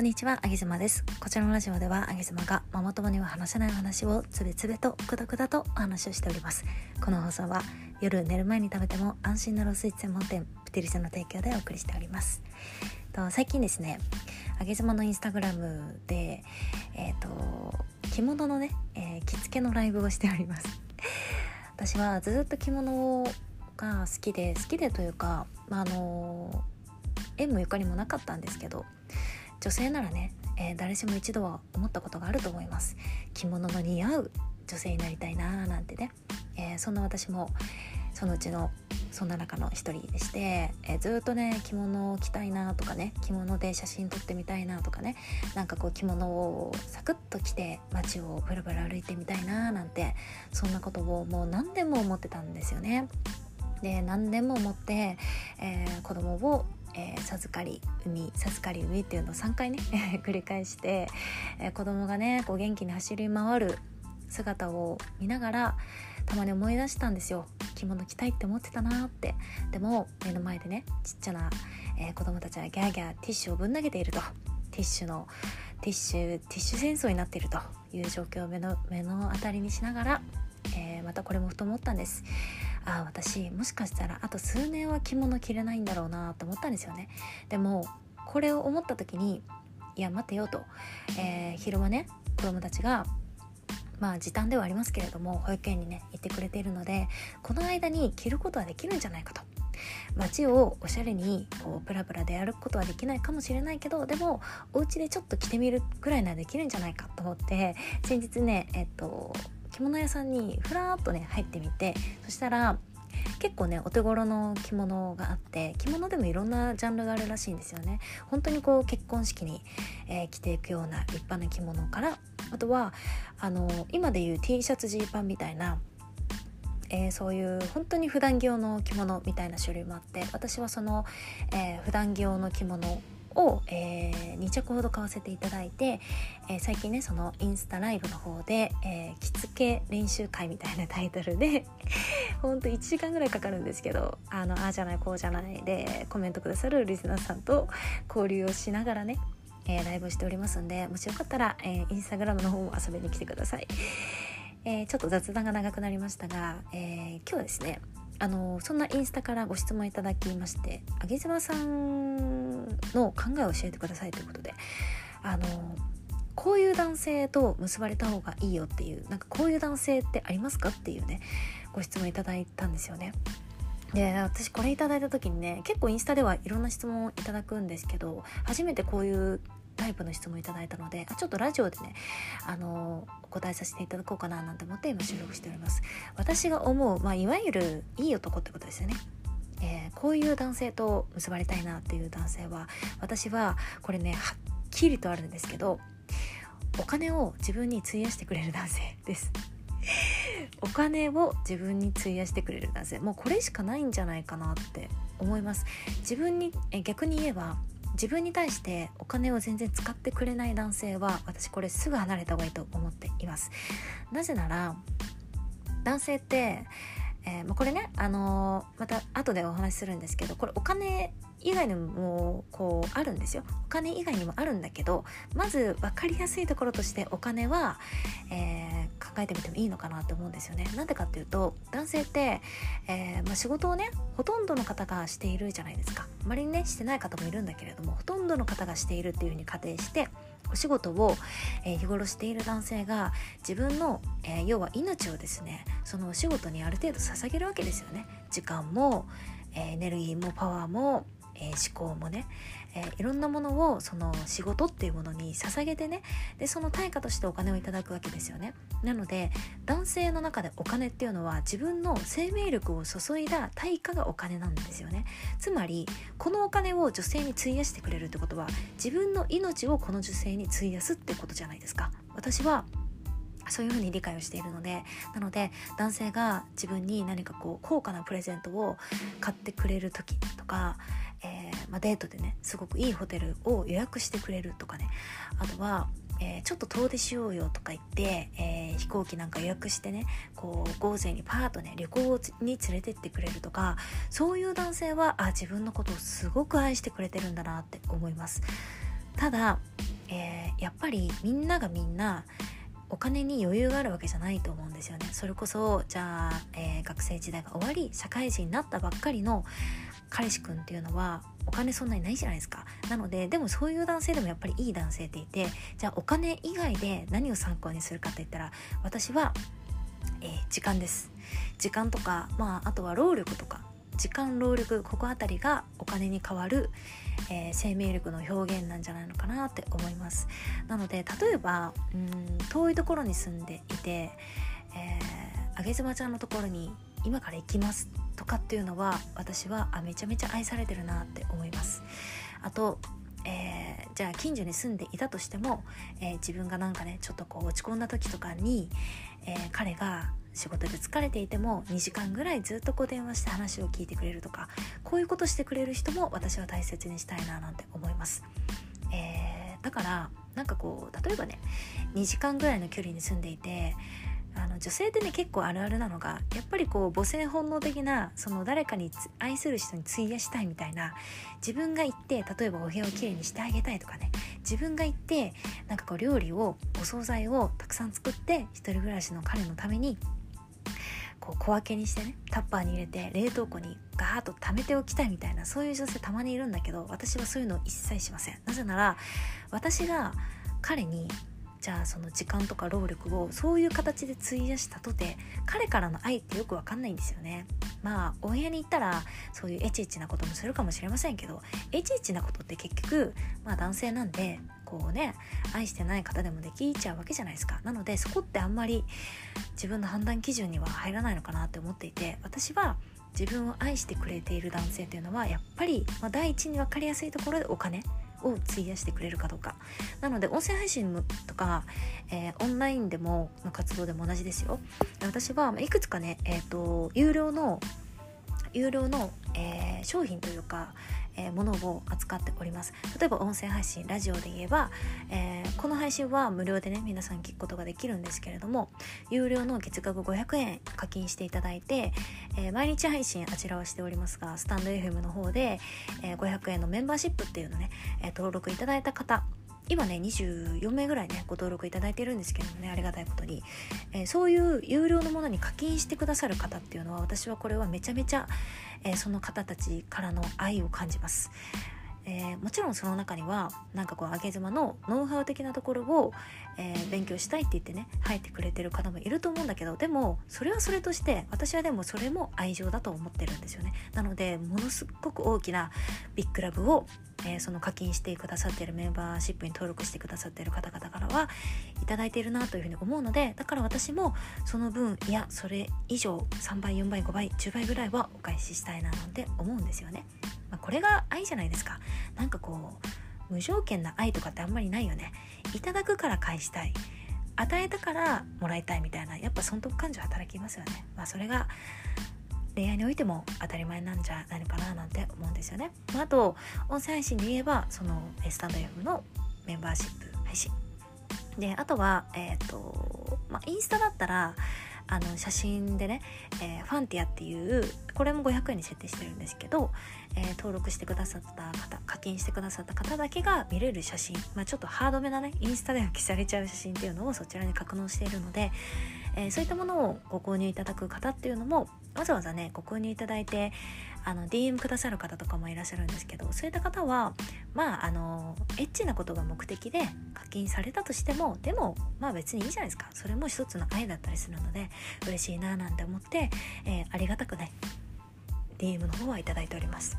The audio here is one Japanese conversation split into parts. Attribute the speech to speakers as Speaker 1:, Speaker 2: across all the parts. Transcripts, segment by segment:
Speaker 1: こんにちは、あげずまです。こちらのラジオでは、あげずまがママ友には話せない話をつべつべとくだくだとお話をしております。この放送は夜寝る前に食べても安心なロスイーツ専門店プティリスの提供でお送りしております。と最近ですね、あげずまのインスタグラムで、えっ、と着物のね、えー着付けのライブをしております。私はずっと着物が好きで好きでというか、まあ、あの縁もゆかりもなかったんですけど女性ならね、えー誰しも一度は思ったことがあると思います着物の似合う女性になりたいなーなんてね、えーそんな私もそのうちのそんな中の一人でして、えーずっとね着物を着たいなとかね着物で写真撮ってみたいなとかねなんかこう着物をサクッと着て街をブラブラ歩いてみたいななんてそんなことをもう何年も思ってたんですよね。で何年も思って、えー子供を、えー授かり産み授かり産みっていうのを3回ね 繰り返して、えー子供がねこう元気に走り回る姿を見ながらたまに思い出したんですよ。着物着たいって思ってたなって。でも目の前でねちっちゃな、えー子供たちはギャーギャーティッシュをぶん投げていると。ティッシュのティッシュティッシュ戦争になっているという状況を目の目の当たりにしながら、またこれもふと思ったんです。ああ私もしかしたらあと数年は着物着れないんだろうなと思ったんですよね。でもこれを思った時にいや待てよと、えー昼間ね子供たちがまあ時短ではありますけれども保育園にね行ってくれているのでこの間に着ることはできるんじゃないかと。街をおしゃれにこうプラプラで歩くことはできないかもしれないけどでもお家でちょっと着てみるぐらいならできるんじゃないかと思って先日ねえっと着物屋さんにふらーっとね入ってみてそしたら結構ねお手頃の着物があって着物でもいろんなジャンルがあるらしいんですよね。本当にこう結婚式に、えー着ていくような立派な着物からあとはあの今でいう T シャツジーパンみたいなえーそういう本当に普段着用の着物みたいな種類もあって私はその、えー普段着用の着物を、え2着ほど買わせていただいて、えー最近ねそのインスタライブの方で、えー着付け練習会みたいなタイトルで ほんと1時間ぐらいかかるんですけどあのああじゃないこうじゃないでコメントくださるリスナーさんと交流をしながらね、えーライブをしておりますんでもしよかったら、えーインスタグラムの方も遊びに来てください。えーちょっと雑談が長くなりましたが、えー今日はですねあのそんなインスタからご質問いただきましてあげずまさんの考えを教えてくださいということであのこういう男性と結ばれた方がいいよっていうなんかこういう男性ってありますかっていうねご質問いただいたんですよね。で私これいただいた時にね結構インスタではいろんな質問をいただくんですけど初めてこういうタイプの質問いただいたのであちょっとラジオでねあのお答えさせていただこうかななんて思って今収録しております私が思う、まあ、いわゆるいい男ってことですよねえーこういう男性と結ばれたいなっていう男性は私はこれねはっきりとあるんですけどお金を自分に費やしてくれる男性です。お金を自分に費やしてくれる男性。もうこれしかないんじゃないかなって思います。自分にえ逆に言えば自分に対してお金を全然使ってくれない男性は私これすぐ離れた方がいいと思っています。なぜなら男性って、えーまあこれね、あのーまた後でお話しするんですけどこれお金以外にもこうあるんですよ。お金以外にもあるんだけどまず分かりやすいところとしてお金は、えー考えてみてもいいのかなって思うんですよね。なんでかっていうと男性って、えーまあ、仕事をねほとんどの方がしているじゃないですか。あまりねしてない方もいるんだけれどもほとんどの方がしているっていうふうに仮定してお仕事を、えー日頃している男性が自分の、えー要は命をですねそのお仕事にある程度捧げるわけですよね。時間も、えーエネルギーもパワーも、え思考もね、えーいろんなものをその仕事っていうものに捧げてね。でその対価としてお金をいただくわけですよね。なので男性の中でお金っていうのは自分の生命力を注いだ対価がお金なんですよね。つまりこのお金を女性に費やしてくれるってことは自分の命をこの女性に費やすってことじゃないですか。私はそういうふうに理解をしているのでなので男性が自分に何かこう高価なプレゼントを買ってくれる時とか、えまあ、デートでねすごくいいホテルを予約してくれるとかね。あとは、えーちょっと遠出しようよとか言って、えー飛行機なんか予約してねこう豪勢にパーッとね旅行に連れてってくれるとかそういう男性はあ自分のことをすごく愛してくれてるんだなって思います。ただえー、やっぱりみんながみんなお金に余裕があるわけじゃないと思うんですよね。それこそじゃあ、えー、学生時代が終わり社会人になったばっかりの彼氏くんっていうのはお金そんなにないじゃないですか。なのででもそういう男性でもやっぱりいい男性っていてじゃあお金以外で何を参考にするかって言ったら私は、えー、時間です。時間とかまああとは労力とか。時間労力ここあたりがお金に変わる、えー、生命力の表現なんじゃないのかなって思います。なので例えばうん遠いところに住んでいて、えー、上妻ちゃんのところに今から行きますとかっていうのは私はあめちゃめちゃ愛されてるなって思います。あとえー、じゃあ近所に住んでいたとしても、えー、自分がなんかねちょっとこう落ち込んだ時とかに、えー、彼が仕事で疲れていても2時間ぐらいずっとこう電話して話を聞いてくれるとかこういうことしてくれる人も私は大切にしたいななんて思います、え、だからなんかこう例えばね2時間ぐらいの距離に住んでいてあの女性ってね結構あるあるなのがやっぱりこう母性本能的なその誰かに愛する人に費やしたいみたいな自分が行って例えばお部屋をきれいにしてあげたいとかね自分が行ってなんかこう料理をお惣菜をたくさん作って一人暮らしの彼のためにこう小分けにしてねタッパーに入れて冷凍庫にガーッと溜めておきたいみたいなそういう女性たまにいるんだけど私はそういうのを一切しません。なぜなら私が彼にじゃあその時間とか労力をそういう形で費やしたとて彼からの愛ってよくわかんないんですよね。まあお部屋に行ったらそういうエチエチなこともするかもしれませんけどエチエチなことって結局まあ男性なんでこうね愛してない方でもできちゃうわけじゃないですか。なのでそこってあんまり自分の判断基準には入らないのかなって思っていて私は自分を愛してくれている男性というのはやっぱり、まあ、第一に分かりやすいところでお金。を費やしてくれるかどうか。なので音声配信とか、えー、オンラインでもの活動でも同じですよ。私はいくつかね、えーと、有料の有料の、えー、商品というか、えー、ものを扱っております。例えば音声配信ラジオで言えば、えー、この配信は無料でね皆さん聞くことができるんですけれども有料の月額500円課金していただいて、え、毎日配信あちらはしておりますがスタンド FM の方で、え、500円のメンバーシップっていうのね、え、登録いただいた方今ね24名ぐらいねご登録いただいてるんですけどもねありがたいことに、えー、そういう有料のものに課金してくださる方っていうのは私はこれはめちゃめちゃ、えー、その方たちからの愛を感じます。えー、もちろんその中にはなんかこう上げ妻のノウハウ的なところを、えー、勉強したいって言ってね入ってくれてる方もいると思うんだけどでもそれはそれとして私はでもそれも愛情だと思ってるんですよねなのでものすごく大きなビッグラブを、えー、その課金してくださっているメンバーシップに登録してくださっている方々からはいいているなというふうに思うのでだから私もその分いやそれ以上3倍4倍5倍10倍ぐらいはお返ししたいななんて思うんですよね。まあ、これが愛じゃないですか。なんかこう無条件な愛とかってあんまりないよね。いただくから返したい。与えたからもらいたいみたいなやっぱ損得感情働きますよね。まあそれが恋愛においても当たり前なんじゃないかななんて思うんですよね、まあ、あと音声配信で言えばそのスタンド F のメンバーシップ配信。であとはえっ、ー、とまあインスタだったらあの写真でね、えー、ファンティアっていうこれも500円に設定してるんですけど、えー、登録してくださった方課金してくださった方だけが見れる写真、まあ、ちょっとハードめなねインスタでは消されちゃう写真っていうのをそちらに格納しているので、えー、そういったものをご購入いただく方っていうのもわざわざねご購入いただいてあの DM くださる方とかもいらっしゃるんですけどそういった方はまああのエッチなことが目的で課金されたとしてもでもまあ別にいいじゃないですか。それも一つの愛だったりするので嬉しいななんて思って、えー、ありがたくね DM の方はいただいております。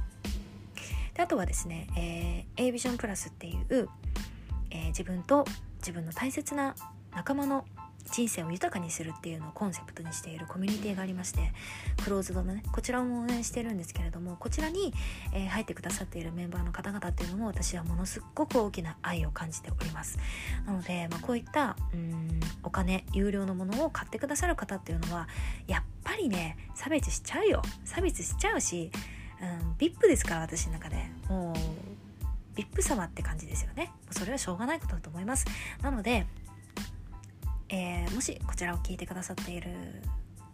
Speaker 1: であとはですね、えー、A ビジョンプラスっていう、えー、自分と自分の大切な仲間の人生を豊かにするっていうのをコンセプトにしているコミュニティがありましてクローズドのねこちらも応援してるんですけれどもこちらに、えー、入ってくださっているメンバーの方々っていうのも私はものすごく大きな愛を感じております。なので、まあ、こういったうんお金有料のものを買ってくださる方っていうのはやっぱりね差別しちゃうよ。差別しちゃうし、うん、VIP ですから私の中で。もう VIP 様って感じですよね。それはしょうがないことだと思います。なのでえー、もしこちらを聞いてくださっている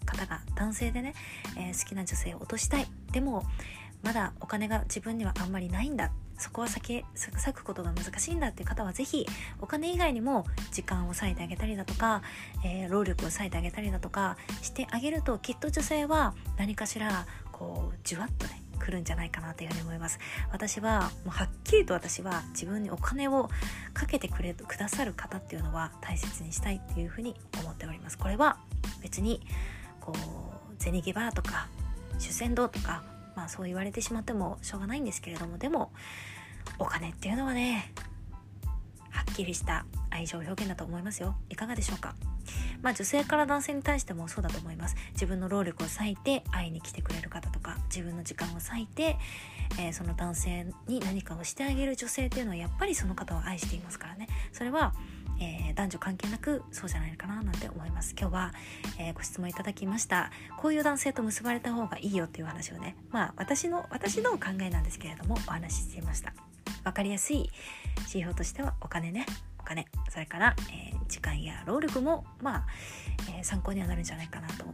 Speaker 1: 方が男性でね、えー、好きな女性を落としたい。でもまだお金が自分にはあんまりないんだ。そこは避け割くことが難しいんだっていう方は是非お金以外にも時間を割いてあげたりだとか、えー、労力を割いてあげたりだとかしてあげるときっと女性は何かしらこうじゅわっとね来るんじゃないかなというふうに思います。私はもうはっきりと私は自分にお金をかけてくれくださる方っていうのは大切にしたいっていうふうに思っております。これは別にこう銭ゲバーとか主戦道とかまあそう言われてしまってもしょうがないんですけれどもでもお金っていうのはねはっきりした愛情表現だと思いますよ。いかがでしょうか？まあ女性から男性に対してもそうだと思います。自分の労力を割いて会いに来てくれる方とか自分の時間を割いて、えー、その男性に何かをしてあげる女性っていうのはやっぱりその方を愛していますからね。それはえー、男女関係なくそうじゃないかななんて思います。今日は、えー、ご質問いただきました。こういう男性と結ばれた方がいいよっていう話をねまあ私の私の考えなんですけれどもお話ししていました。分かりやすい。指標としてはお金ね。金それから、えー、時間や労力もまあ、え参考にはなるんじゃないかなと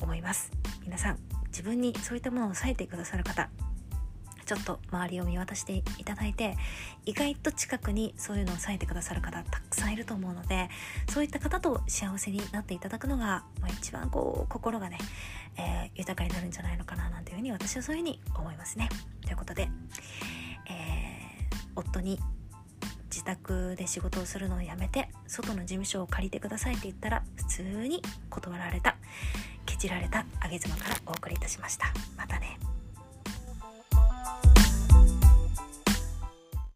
Speaker 1: 思います皆さん自分にそういったものを割いてくださる方ちょっと周りを見渡していただいて意外と近くにそういうのを割いてくださる方たくさんいると思うのでそういった方と幸せになっていただくのが、まあ、一番こう心がね、えー、豊かになるんじゃないのかななんていうふうに私はそういうふうに思いますね。ということで、えー、夫に自宅で仕事をするのをやめて外の事務所を借りてくださいって言ったら普通に断られた。ケチられたあげ妻からお送りいたしました。またね。